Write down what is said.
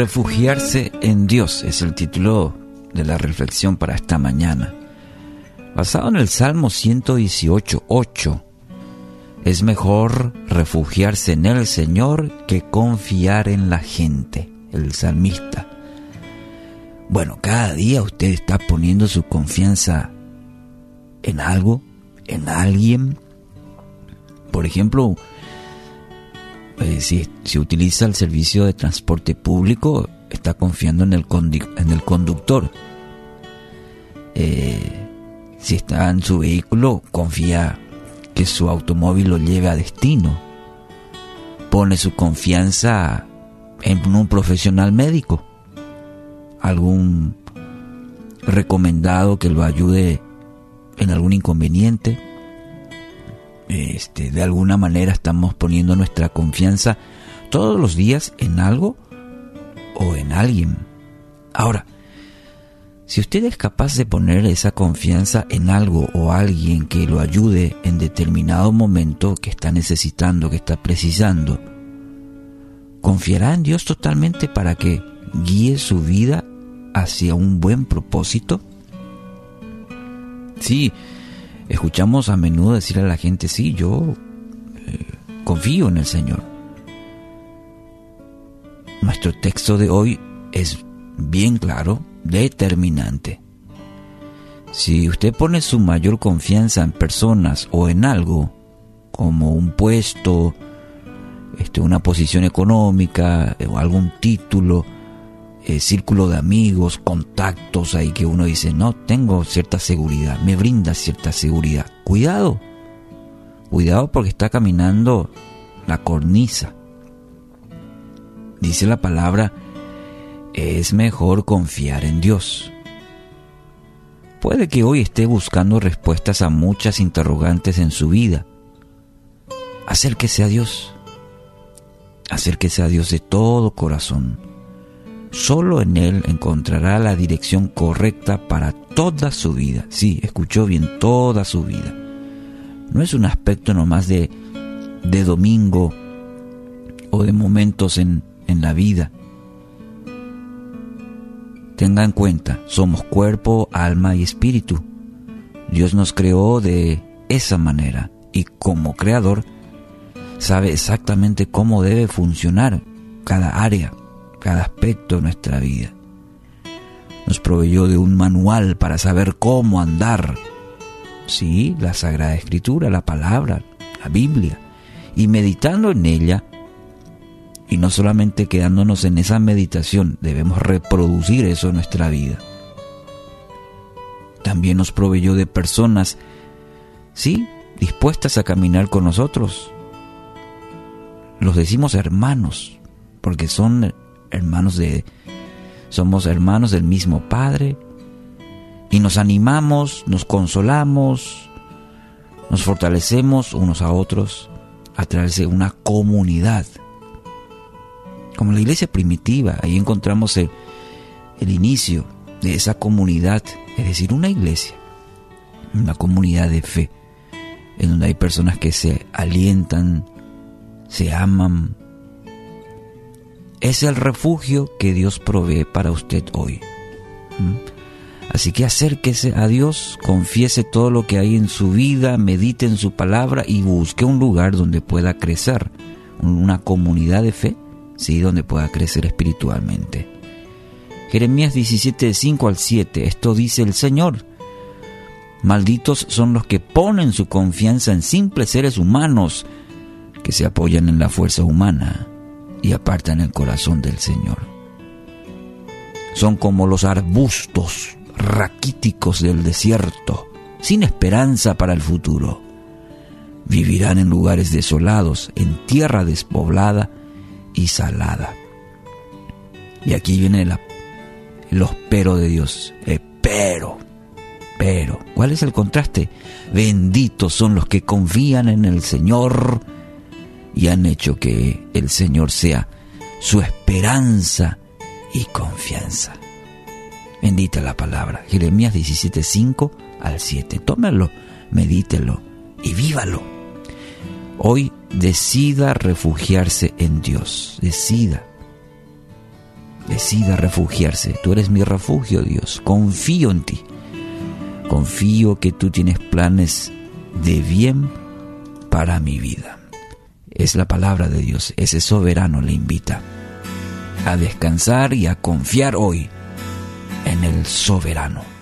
Refugiarse en Dios es el título de la reflexión para esta mañana. Basado en el Salmo 118, 8. Es mejor refugiarse en el Señor que confiar en la gente, el salmista. Bueno, cada día usted está poniendo su confianza en algo, en alguien. Por ejemplo, eh, si, utiliza el servicio de transporte público, está confiando en el, en el conductor. Eh, si está en su vehículo, confía que su automóvil lo lleve a destino. Pone su confianza en un profesional médico, algún recomendado que lo ayude en algún inconveniente este, de alguna manera estamos poniendo nuestra confianza todos los días en algo o en alguien. Ahora, si usted es capaz de poner esa confianza en algo o alguien que lo ayude en determinado momento que está necesitando, que está precisando, ¿confiará en Dios totalmente para que guíe su vida hacia un buen propósito? Sí, escuchamos a menudo decir a la gente, sí, yo eh, confío en el Señor. Nuestro texto de hoy es bien claro, determinante. Si usted pone su mayor confianza en personas o en algo, como un puesto, este, una posición económica o algún título, eh, círculo de amigos, contactos ahí que uno dice, no, tengo cierta seguridad, me brinda cierta seguridad. Cuidado, cuidado porque está caminando la cornisa. Dice la palabra, es mejor confiar en Dios. Puede que hoy esté buscando respuestas a muchas interrogantes en su vida. Acérquese a Dios. Acérquese a Dios de todo corazón Solo en Él encontrará la dirección correcta para toda su vida. Sí, escuchó bien, toda su vida. No es un aspecto nomás de, de domingo o de momentos en, en la vida. Tenga en cuenta, somos cuerpo, alma y espíritu. Dios nos creó de esa manera y como creador sabe exactamente cómo debe funcionar cada área cada aspecto de nuestra vida. Nos proveyó de un manual para saber cómo andar. Sí, la Sagrada Escritura, la palabra, la Biblia. Y meditando en ella, y no solamente quedándonos en esa meditación, debemos reproducir eso en nuestra vida. También nos proveyó de personas, sí, dispuestas a caminar con nosotros. Los decimos hermanos, porque son hermanos de somos hermanos del mismo Padre y nos animamos, nos consolamos, nos fortalecemos unos a otros a través de una comunidad. Como la iglesia primitiva, ahí encontramos el, el inicio de esa comunidad, es decir, una iglesia, una comunidad de fe, en donde hay personas que se alientan, se aman, es el refugio que Dios provee para usted hoy. ¿Mm? Así que acérquese a Dios, confiese todo lo que hay en su vida, medite en su palabra y busque un lugar donde pueda crecer, una comunidad de fe, sí, donde pueda crecer espiritualmente. Jeremías 17, 5 al 7, esto dice el Señor. Malditos son los que ponen su confianza en simples seres humanos que se apoyan en la fuerza humana y apartan el corazón del Señor. Son como los arbustos raquíticos del desierto, sin esperanza para el futuro. Vivirán en lugares desolados, en tierra despoblada y salada. Y aquí viene la, el pero de Dios. pero, pero. ¿Cuál es el contraste? Benditos son los que confían en el Señor y han hecho que el Señor sea su esperanza y confianza. Bendita la palabra. Jeremías 17, 5 al 7. Tómelo, medítelo y vívalo. Hoy decida refugiarse en Dios. Decida. decida refugiarse. Tú eres mi refugio, Dios. Confío en ti. Confío que tú tienes planes de bien para mi vida. Es la palabra de Dios. Ese soberano le invita a descansar y a confiar hoy en el soberano.